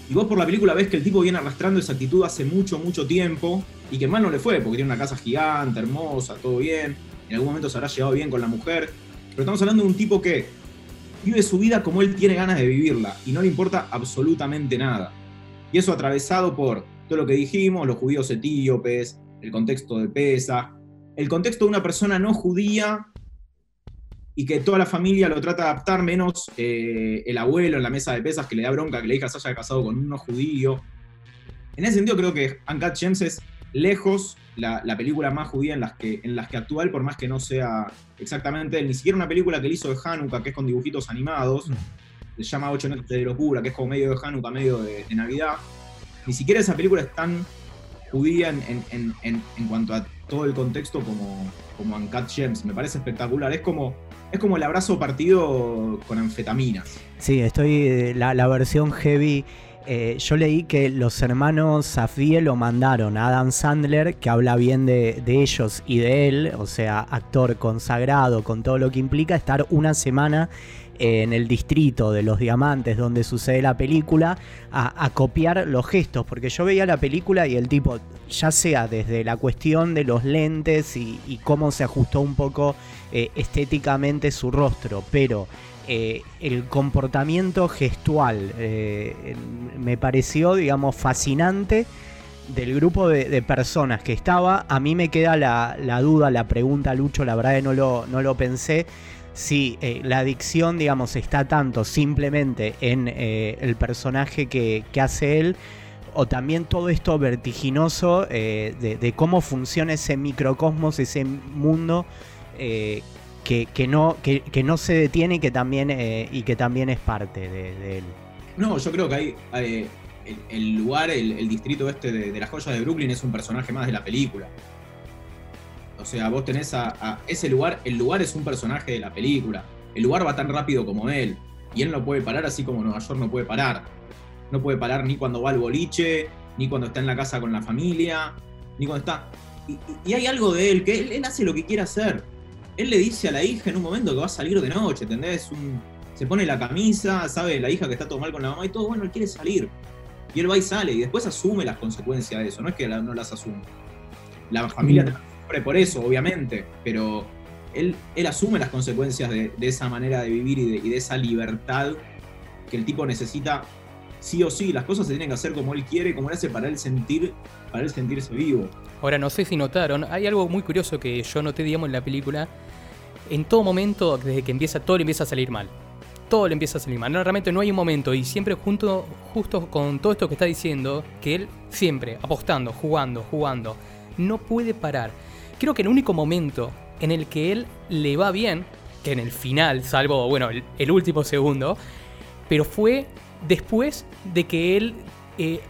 Y vos por la película ves que el tipo viene arrastrando esa actitud hace mucho, mucho tiempo y que mal no le fue, porque tiene una casa gigante, hermosa, todo bien. En algún momento se habrá llevado bien con la mujer. Pero estamos hablando de un tipo que vive su vida como él tiene ganas de vivirla y no le importa absolutamente nada. Y eso atravesado por todo lo que dijimos, los judíos etíopes, el contexto de Pesa, el contexto de una persona no judía y que toda la familia lo trata de adaptar, menos eh, el abuelo en la mesa de pesas que le da bronca que la hija se haya casado con un no judío. En ese sentido creo que Uncut Gems es lejos la, la película más judía en las, que, en las que actúa él, por más que no sea exactamente él. Ni siquiera una película que él hizo de Hanukkah, que es con dibujitos animados, se llama Ocho Noches de Locura, que es como medio de Hanukkah, medio de, de Navidad. Ni siquiera esa película es tan judía en, en- en- en- cuanto a todo el contexto como, como Uncut Gems. Me parece espectacular. Es como, es como el abrazo partido con anfetaminas. Sí, estoy. eh, La, la versión heavy. eh, yo leí que los hermanos Safdie lo mandaron a Adam Sandler, que habla bien de, de ellos y de él, o sea, actor consagrado con todo lo que implica, estar una semana en el distrito de los diamantes donde sucede la película a, copiar los gestos, porque yo veía la película y el tipo, ya sea desde la cuestión de los lentes y, cómo se ajustó un poco eh, estéticamente su rostro, pero eh, el comportamiento gestual eh, me pareció, digamos, fascinante del grupo de, personas que estaba. A mí me queda la, la duda, la pregunta, Lucho, la verdad que no lo, no lo pensé. Si eh, la adicción, digamos, está tanto simplemente en eh, el personaje que, hace él, o también todo esto vertiginoso eh, de, cómo funciona ese microcosmos, ese mundo que, no, se detiene que también, y que también es parte de, él. No, yo creo que hay. el, lugar, el, el distrito este de, de las joyas de Brooklyn es un personaje más de la película. O sea, vos tenés a, a ese lugar, el lugar es un personaje de la película. El lugar va tan rápido como él. Y él no puede parar así como Nueva York no puede parar. No puede parar ni cuando va al boliche, ni cuando está en la casa con la familia, ni cuando está. Y, hay algo de él, que él, él hace lo que quiere hacer. él le dice a la hija en un momento que va a salir de noche, ¿entendés? Un- se pone la camisa, sabe la hija que está todo mal con la mamá y todo, bueno, él quiere salir. Y él va y sale y después asume las consecuencias de eso, no es que la- no las asume. La familia Mm. Por eso, obviamente, pero él, él asume las consecuencias de, esa manera de vivir y de, y de esa libertad que el tipo necesita sí o sí. Las cosas se tienen que hacer como él quiere, como él hace para él sentir, para él sentirse vivo. Ahora, no sé si notaron, hay algo muy curioso que yo noté, digamos, en la película. En todo momento, desde que empieza, todo le empieza a salir mal. Todo le empieza a salir mal. No, realmente no hay un momento, y siempre junto, justo con todo esto que está diciendo, que él siempre, apostando, jugando, jugando, no puede parar. Creo que el único momento en el que él le va bien, que en el final, salvo, bueno, el, último segundo, pero fue después de que él eh,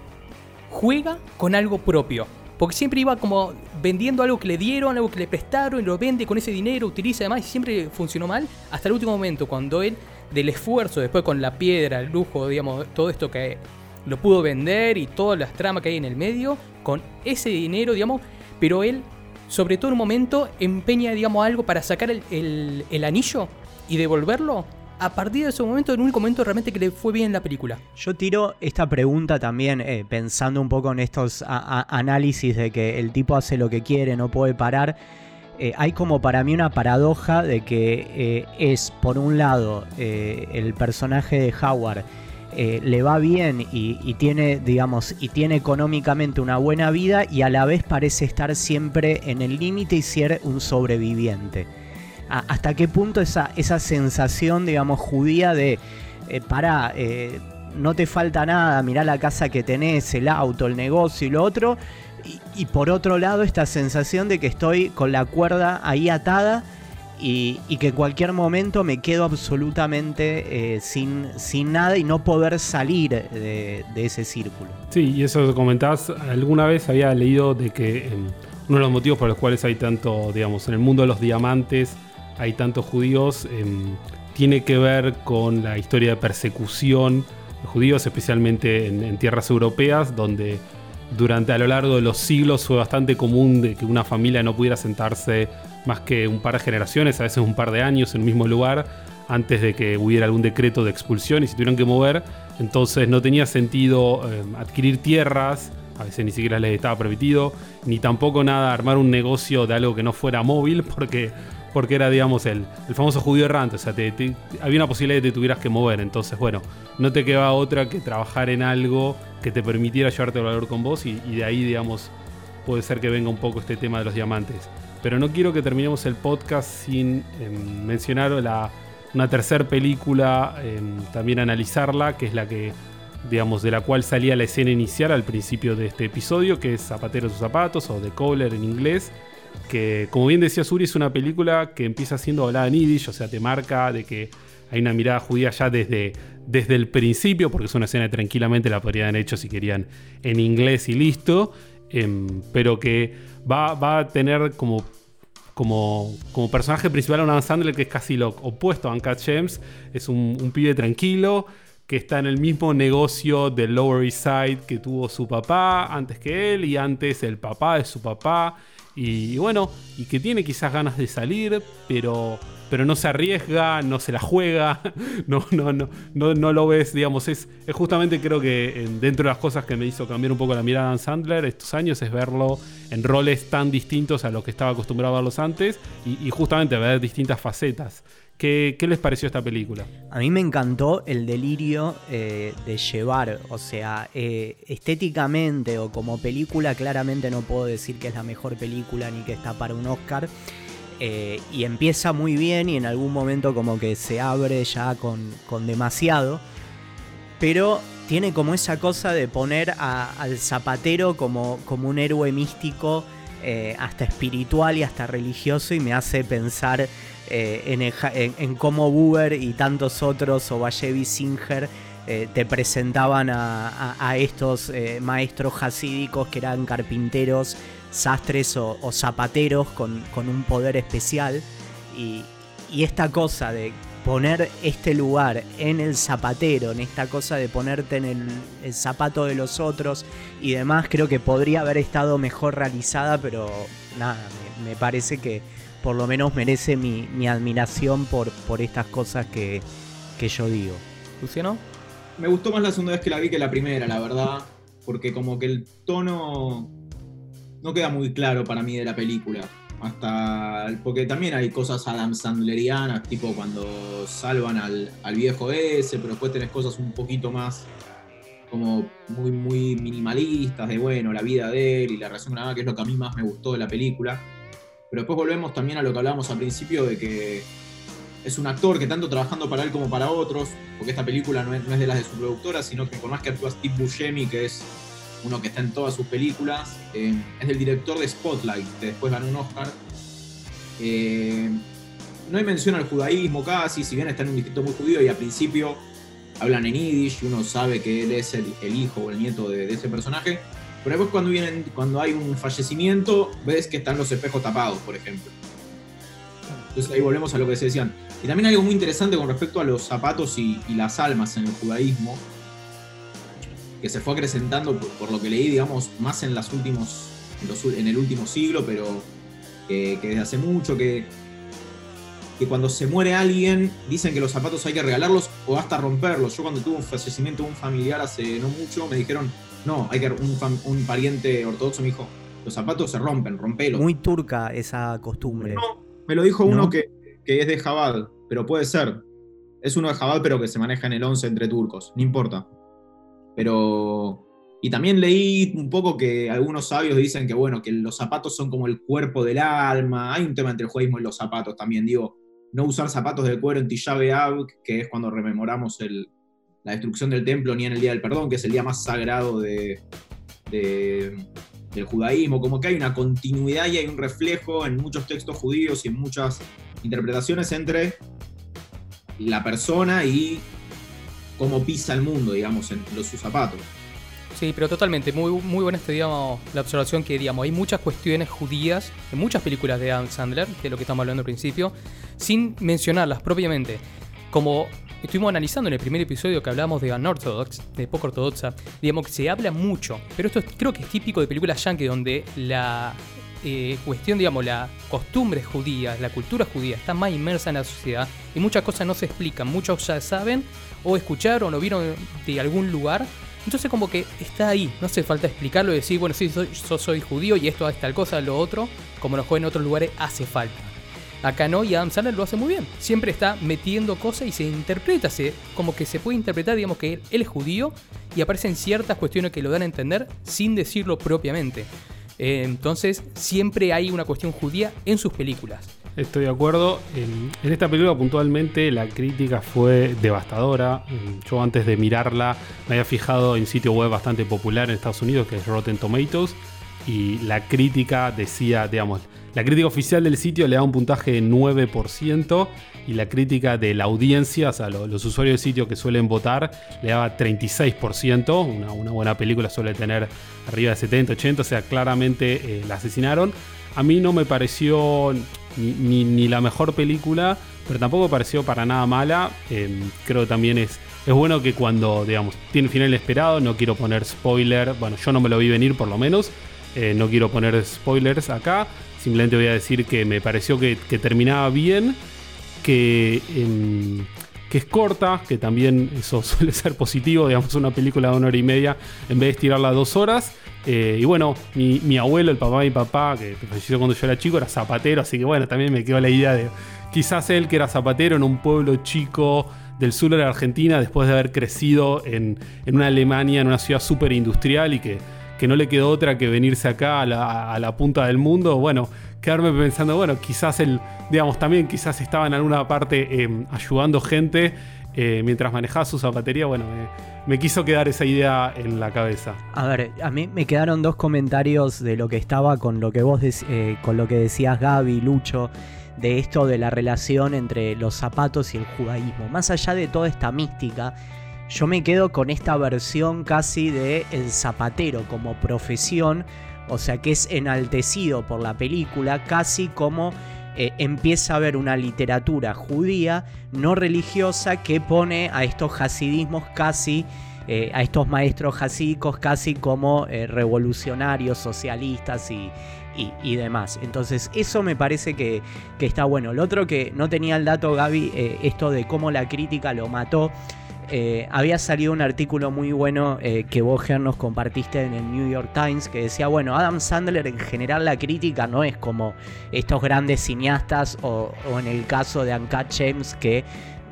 juega con algo propio. Porque siempre iba como vendiendo algo que le dieron, algo que le prestaron, y lo vende con ese dinero, utiliza además, y siempre funcionó mal. Hasta el último momento, cuando él, del esfuerzo, después con la piedra, el lujo, digamos, todo esto que lo pudo vender y todas las tramas que hay en el medio, con ese dinero, digamos, pero él, sobre todo en un momento, empeña, digamos, algo para sacar el, anillo y devolverlo. A partir de ese momento, el único momento realmente que le fue bien en la película. Yo tiro esta pregunta también eh, pensando un poco en estos análisis de que el tipo hace lo que quiere, no puede parar. Eh, hay como para mí una paradoja de que eh, es, por un lado, el personaje de Howard eh, le va bien y, tiene, digamos, y tiene económicamente una buena vida y a la vez parece estar siempre en el límite y ser un sobreviviente. ¿Hasta qué punto esa, esa sensación, digamos, judía de, eh, para, eh, no te falta nada, mirá la casa que tenés, el auto, el negocio y lo otro. Y por otro lado, esta sensación de que estoy con la cuerda ahí atada y, que en cualquier momento me quedo absolutamente eh, sin, sin nada y no poder salir de, ese círculo. Sí, y eso comentás, alguna vez había leído de que em, uno de los motivos por los cuales hay tanto, digamos, en el mundo de los diamantes, hay tantos judíos, em, tiene que ver con la historia de persecución de judíos, especialmente en, en tierras europeas, donde durante a lo largo de los siglos fue bastante común de que una familia no pudiera sentarse más que un par de generaciones, a veces un par de años en un mismo lugar, antes de que hubiera algún decreto de expulsión y se tuvieron que mover. Entonces no tenía sentido eh, adquirir tierras, a veces ni siquiera les estaba permitido, ni tampoco nada armar un negocio de algo que no fuera móvil, porque, porque era, digamos, el, el famoso judío errante. O sea, te- te- había una posibilidad de que te tuvieras que mover. Entonces, bueno, no te quedaba otra que trabajar en algo que te permitiera llevarte el valor con vos y, y de ahí, digamos, puede ser que venga un poco este tema de los diamantes. Pero no quiero que terminemos el podcast sin em, mencionar la, una tercera película, em, también analizarla, que es la que, digamos, de la cual salía la escena inicial al principio de este episodio, que es Zapatero sus zapatos o The Cobbler en inglés. Que, como bien decía Suri, es una película que empieza siendo hablada en Yiddish, o sea, te marca de que hay una mirada judía ya desde, desde el principio, porque es una escena que tranquilamente la podrían haber hecho si querían en inglés y listo, em, pero que va, va a tener como como, como personaje principal a un Sandler que es casi lo opuesto a Uncut James. Es un, un pibe tranquilo que está en el mismo negocio del Lower East Side que tuvo su papá antes que él y antes el papá de su papá. Y, bueno, y que tiene quizás ganas de salir, pero, pero no se arriesga, no se la juega, no, no, no, no, no lo ves, digamos, es, es justamente creo que eh, dentro de las cosas que me hizo cambiar un poco la mirada a Sandler estos años es verlo en roles tan distintos a los que estaba acostumbrado a verlos antes y, y justamente ver distintas facetas. ¿Qué, ¿Qué les pareció esta película? A mí me encantó el delirio eh, de llevar, o sea, eh, estéticamente o como película, claramente no puedo decir que es la mejor película ni que está para un Oscar. Eh, y empieza muy bien y en algún momento como que se abre ya con, con demasiado. Pero tiene como esa cosa de poner al zapatero como, como un héroe místico, eh, hasta espiritual y hasta religioso y me hace pensar eh, en, en- cómo Buber y tantos otros, o Vallevi Singer, te presentaban a, a- estos maestros hasídicos que eran carpinteros, sastres o, o zapateros con, con un poder especial. Y, y esta cosa de poner este lugar en el zapatero, en esta cosa de ponerte en el, el zapato de los otros y demás, creo que podría haber estado mejor realizada, pero nada, me, me parece que por lo menos merece mi, mi admiración por, por estas cosas que, que yo digo. Luciano. Me gustó más la segunda vez que la vi que la primera, la verdad, porque como que el tono no queda muy claro para mí de la película. Hasta. Porque también hay cosas Adam Sandlerianas, tipo cuando salvan al, al viejo ese, pero después tenés cosas un poquito más como muy, muy minimalistas de, bueno, la vida de él y la relación con la que es lo que a mí más me gustó de la película. Pero después volvemos también a lo que hablábamos al principio de que es un actor que tanto trabajando para él como para otros, porque esta película no es, no es de las de su productora, sino que por más que actúa Steve Buscemi, que es uno que está en todas sus películas, eh, es del director de Spotlight, que después ganó un Oscar. Eh, no hay mención al judaísmo casi, si bien está en un distrito muy judío y al principio hablan en Yiddish y uno sabe que él es el, el hijo o el nieto de, ese personaje. Pero después cuando, vienen, cuando hay un fallecimiento, ves que están los espejos tapados, por ejemplo. Entonces ahí volvemos a lo que se decían. Y también hay algo muy interesante con respecto a los zapatos y las almas en el judaísmo, que se fue acrecentando, por, por lo que leí, digamos, más en, las últimos, en, los ul- en el último siglo, pero que, que desde hace mucho, que, que cuando se muere alguien, dicen que los zapatos hay que regalarlos o hasta romperlos. Yo cuando tuve un fallecimiento de un familiar hace no mucho, me dijeron, no, hay que un, un pariente ortodoxo me dijo, los zapatos se rompen, rompelos. Muy turca esa costumbre. No, me lo dijo ¿No? uno que, que es de Jabal, pero puede ser. Es uno de Jabal, pero que se maneja en el 11 entre turcos, no importa. Pero. Y también leí un poco que algunos sabios dicen que, bueno, que los zapatos son como el cuerpo del alma. Hay un tema entre el judaísmo y los zapatos también. Digo, no usar zapatos de cuero en Tisha B'Av, que es cuando rememoramos el- la destrucción del templo, ni en el Día del Perdón, que es el día más sagrado de, de- del judaísmo. Como que hay una continuidad y hay un reflejo en muchos textos judíos y en muchas interpretaciones entre la persona y cómo pisa el mundo, digamos, en los, sus zapatos. Sí, pero totalmente, muy, muy buena este, digamos, la observación que, digamos, hay muchas cuestiones judías en muchas películas de Adam Sandler, que es lo que estamos hablando al principio, sin mencionarlas propiamente. Como estuvimos analizando en el primer episodio que hablamos de Unorthodox, de poco ortodoxa, digamos que se habla mucho, pero esto es- creo que es típico de películas yankee donde la eh, cuestión, digamos, la costumbre judía, la cultura judía está más inmersa en la sociedad y muchas cosas no se explican, muchos ya saben o escucharon o vieron de algún lugar entonces como que está ahí, no hace falta explicarlo y decir, bueno, sí, soy, yo soy judío y esto es tal cosa, lo otro, como nos juega en otros lugares, hace falta. Acá no, y Adam Sandler lo hace muy bien. Siempre está metiendo cosas y se interpreta, se, como que se puede interpretar, digamos, que él, él es judío y aparecen ciertas cuestiones que lo dan a entender sin decirlo propiamente. Entonces, siempre hay una cuestión judía en sus películas. Estoy de acuerdo. En, en esta película puntualmente la crítica fue devastadora. Mm, Yo antes de mirarla me había fijado en un sitio web bastante popular en Estados Unidos que es Rotten Tomatoes y la crítica decía, digamos, la crítica oficial del sitio le da un puntaje de 9% y la crítica de la audiencia, o sea, lo- los usuarios del sitio que suelen votar, le daba 36%. Una, una buena película suele tener arriba de 70, 80, o sea, claramente eh, la asesinaron. A mí no me pareció ni, la mejor película, pero tampoco pareció para nada mala. Eh, creo que también es, es bueno que cuando, digamos, tiene final esperado, no quiero poner spoiler, bueno, yo no me lo vi venir por lo menos, eh, no quiero poner spoilers acá, simplemente voy a decir que me pareció que, terminaba bien, que, em, que es corta, que también eso suele ser positivo, digamos, una película de una hora y media, en vez de estirarla dos horas. Eh, y bueno, mi, mi abuelo, el papá de mi papá, que falleció cuando yo era chico, era zapatero, así que bueno, también me quedó la idea de quizás él que era zapatero en un pueblo chico del sur de la Argentina, después de haber crecido en, en una Alemania, en una ciudad súper industrial y que, que no le quedó otra que venirse acá a la, a la punta del mundo, bueno, quedarme pensando, bueno, quizás él, digamos, también quizás estaba en alguna parte eh, ayudando gente eh, mientras manejaba su zapatería, bueno, me- quiso quedar esa idea en la cabeza. A ver, a mí me quedaron dos comentarios de lo que estaba con lo que vos eh, con lo que decías Gaby, Lucho, de esto de la relación entre los zapatos y el judaísmo. Más allá de toda esta mística, yo me quedo con esta versión casi de el zapatero como profesión, o sea que es enaltecido por la película, casi como eh, empieza a haber una literatura judía no religiosa que pone a estos hasidismos casi eh, a estos maestros jasicos casi como eh, revolucionarios, socialistas y, y- y demás. Entonces eso me parece que, que está bueno. Lo otro que no tenía el dato Gaby, esto de cómo la crítica lo mató. Eh, había salido un artículo muy bueno eh, que vos, Ger, nos compartiste en el New York Times que decía, bueno, Adam Sandler en general la crítica no es como estos grandes cineastas o, en el caso de Uncut James que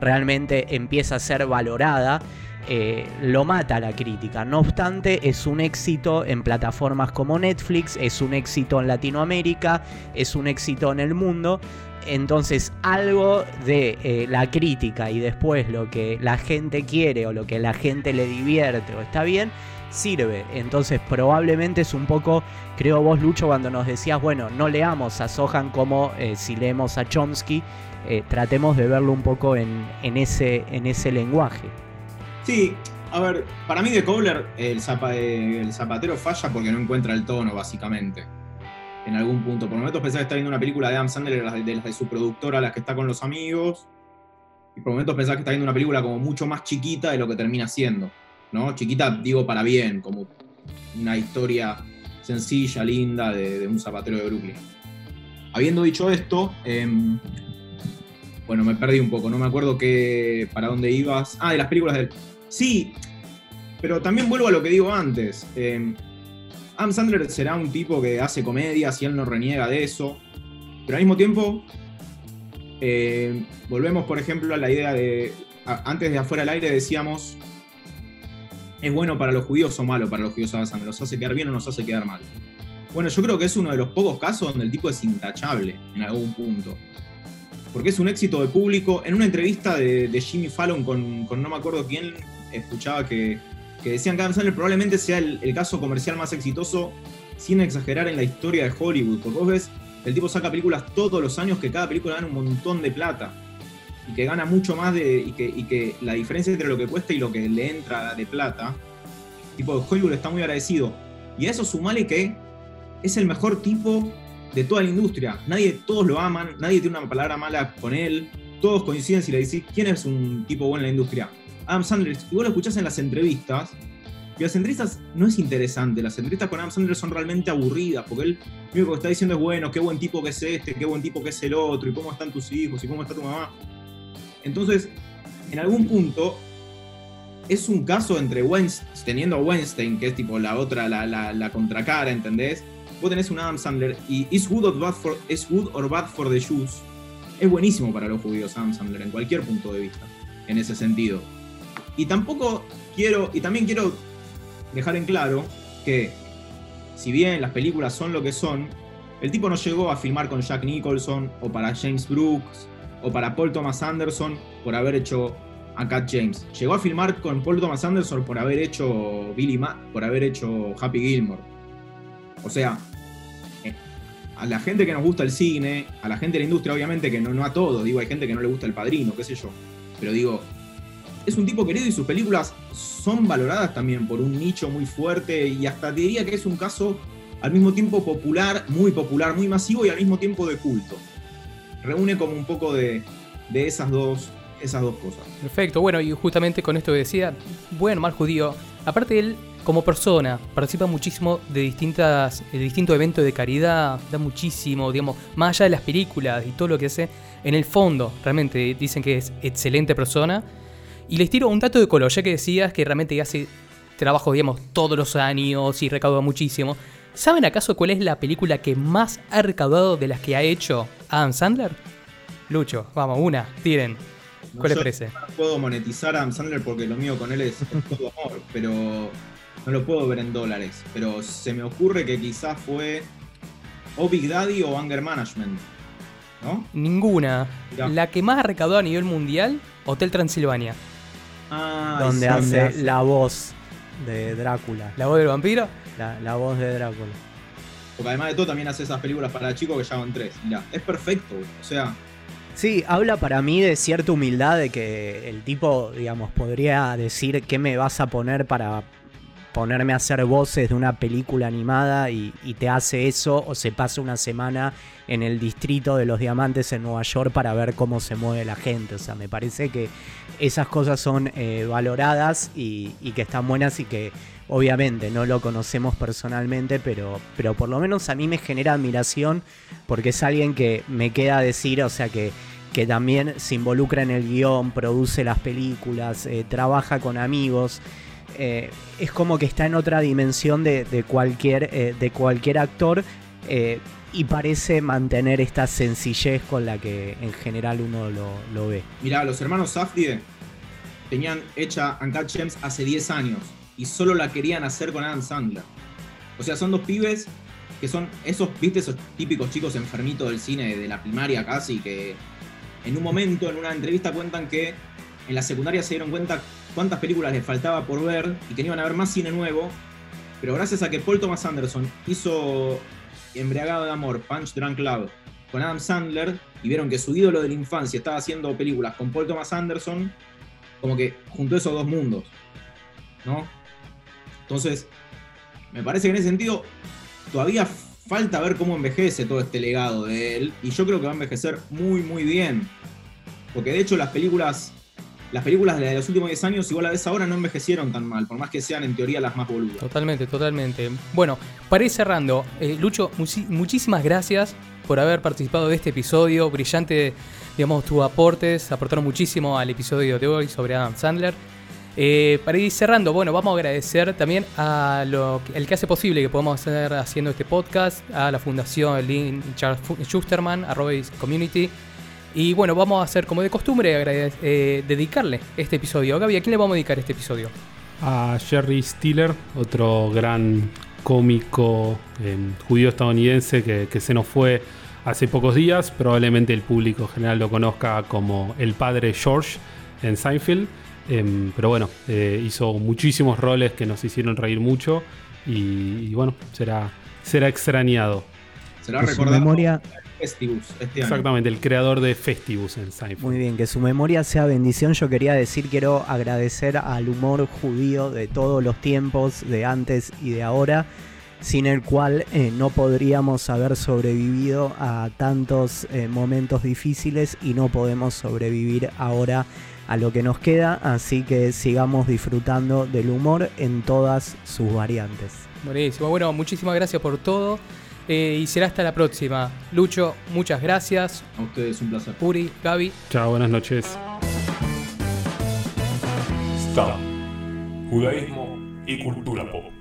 realmente empieza a ser valorada. Eh, lo mata la crítica. No obstante, es un éxito en plataformas como Netflix, es un éxito en Latinoamérica, es un éxito en el mundo. Entonces, algo de eh, la crítica y después lo que la gente quiere o lo que la gente le divierte o está bien, sirve. Entonces, probablemente es un poco, creo vos, Lucho, cuando nos decías, bueno, no leamos a Sohan como eh, si leemos a Chomsky, tratemos de verlo un poco en ese lenguaje. Sí, a ver, para mí de Kohler el, zapa- el zapatero falla porque no encuentra el tono, básicamente. En algún punto. Por momentos pensaba que está viendo una película de Adam Sandler, de de, de su productora, las que está con los amigos. Y por momentos pensaba que está viendo una película como mucho más chiquita de lo que termina siendo. ¿No? Chiquita, digo, para bien, como una historia sencilla, linda, de, un zapatero de Brooklyn. Habiendo dicho esto, em, bueno, me perdí un poco, no me acuerdo qué, para dónde ibas. Ah, de las películas del. Sí, pero también vuelvo a lo que digo antes. Eh, Adam Sandler será un tipo que hace comedias y él no reniega de eso. Pero al mismo tiempo, eh, volvemos, por ejemplo, a la idea de. antes de afuera del aire decíamos. ¿Es bueno para los judíos o malo para los judíos Adam Sandler? ¿Nos hace quedar bien o nos hace quedar mal? Bueno, yo creo que es uno de los pocos casos donde el tipo es intachable en algún punto porque es un éxito de público. En una entrevista de, de Jimmy Fallon con, con no me acuerdo quién, escuchaba que, que decían que Adam Sandler probablemente sea el, caso comercial más exitoso, sin exagerar, en la historia de Hollywood. Porque vos ves, el tipo saca películas todos los años que cada película gana un montón de plata. Y que gana mucho más de. Y que, y que la diferencia entre lo que cuesta y lo que le entra de plata. Tipo, Hollywood está muy agradecido. Y a eso sumale que es el mejor tipo de toda la industria. Nadie, todos lo aman, nadie tiene una palabra mala con él. Todos coinciden si le decís quién es un tipo bueno en la industria. Adam Sandler, y vos lo escuchás en las entrevistas, y las entrevistas no es interesante. Las entrevistas con Adam Sandler son realmente aburridas, porque él lo único que está diciendo es, bueno, qué buen tipo que es este, qué buen tipo que es el otro, y cómo están tus hijos, y cómo está tu mamá. Entonces, en algún punto, es un caso entre Weinstein, teniendo a Weinstein, que es tipo la otra, la, la, la contracara, ¿entendés? Vos tenés un Adam Sandler y is good, or bad for, is good or bad for the Jews. Es buenísimo para los judíos Adam Sandler en cualquier punto de vista, en ese sentido. Y tampoco quiero, y también quiero dejar en claro que si bien las películas son lo que son, el tipo no llegó a filmar con Jack Nicholson o para James Brooks o para Paul Thomas Anderson por haber hecho a Cat James. Llegó a filmar con Paul Thomas Anderson por haber hecho Billy Ma por haber hecho Happy Gilmore. O sea, eh, a la gente que nos gusta el cine, a la gente de la industria, obviamente, que no, no a todos, digo, hay gente que no le gusta el padrino, qué sé yo. Pero digo, es un tipo querido y sus películas son valoradas también por un nicho muy fuerte y hasta diría que es un caso al mismo tiempo popular, muy popular, muy masivo y al mismo tiempo de culto. Reúne como un poco de, de esas, dos, esas dos cosas. Perfecto, bueno, y justamente con esto que decía, bueno, mal judío, aparte él como persona participa muchísimo de distintas de distintos eventos de caridad, da muchísimo, digamos, más allá de las películas y todo lo que hace, en el fondo realmente dicen que es excelente persona. Y les tiro un dato de color, ya que decías que realmente hace trabajo, digamos, todos los años y recauda muchísimo. ¿Saben acaso cuál es la película que más ha recaudado de las que ha hecho Adam Sandler? Lucho, vamos, una, tiren. No, ¿Cuál les yo parece? No puedo monetizar a Adam Sandler porque lo mío con él es, es todo amor, pero no lo puedo ver en dólares. Pero se me ocurre que quizás fue o Big Daddy o Anger Management. ¿No? Ninguna. Mirá. La que más ha recaudado a nivel mundial, Hotel Transilvania. Ah, donde sí, hace la voz de Drácula. La voz del vampiro. La, la voz de Drácula. Porque además de todo también hace esas películas para chicos que ya van tres. Mirá, es perfecto. O sea, Sí, habla para mí de cierta humildad de que el tipo, digamos, podría decir qué me vas a poner para, ponerme a hacer voces de una película animada y, te hace eso o se pasa una semana en el distrito de los diamantes en Nueva York para ver cómo se mueve la gente. O sea, me parece que esas cosas son eh, valoradas y, y que están buenas y que obviamente no lo conocemos personalmente, pero, pero por lo menos a mí me genera admiración porque es alguien que me queda decir, o sea, que, que también se involucra en el guion, produce las películas, eh, trabaja con amigos. Eh, es como que está en otra dimensión de, cualquier, eh, de cualquier actor eh, y parece mantener esta sencillez con la que en general uno lo, lo ve. Mirá, los hermanos Safdie tenían hecha Uncut Gems hace 10 años y solo la querían hacer con Adam Sandler. O sea, son dos pibes que son esos, viste, esos típicos chicos enfermitos del cine de la primaria casi, que en un momento, en una entrevista, cuentan que en la secundaria se dieron cuenta cuántas películas les faltaba por ver y que no iban a ver más cine nuevo, pero gracias a que Paul Thomas Anderson hizo Embriagado de Amor, Punch Drunk Love, con Adam Sandler, y vieron que su ídolo de la infancia estaba haciendo películas con Paul Thomas Anderson, como que juntó esos dos mundos, ¿no? Entonces, me parece que en ese sentido todavía falta ver cómo envejece todo este legado de él, y yo creo que va a envejecer muy, muy bien. Porque de hecho las películas, las películas de los últimos 10 años, igual a veces ahora no envejecieron tan mal, por más que sean en teoría las más boludas. Totalmente, totalmente. Bueno, para ir cerrando, eh, Lucho, muchísimas gracias por haber participado de este episodio. Brillante, digamos, tus aportes aportaron muchísimo al episodio de hoy sobre Adam Sandler. Eh, para ir cerrando, bueno, vamos a agradecer también a lo que- el que hace posible que podamos estar haciendo este podcast, a la Fundación Lynn Charles Schusterman, a Robotics Community. Y bueno, vamos a hacer como de costumbre, eh, dedicarle este episodio. Gaby, ¿a quién le vamos a dedicar este episodio? a Jerry Stiller, otro gran cómico eh, judío estadounidense que, que se nos fue hace pocos días. Probablemente el público general lo conozca como el padre George en Seinfeld. Em, pero bueno, eh, hizo muchísimos roles que nos hicieron reír mucho y, y bueno, será, será extrañado. Será Que su recordado memoria- Festivus este año. Exactamente, el creador de Festivus en Seinfeld. Muy bien, que su memoria sea bendición. Yo quería decir, quiero agradecer al humor judío de todos los tiempos, de antes y de ahora, sin el cual eh, no podríamos haber sobrevivido a tantos eh, momentos difíciles y no podemos sobrevivir ahora a lo que nos queda. Así que sigamos disfrutando del humor en todas sus variantes. Buenísimo. Bueno, muchísimas gracias por todo. Eh, y será hasta la próxima. Lucho, muchas gracias. A ustedes un placer. Uri, Gaby. Chao, buenas noches. Stam. Judaísmo y cultura pop.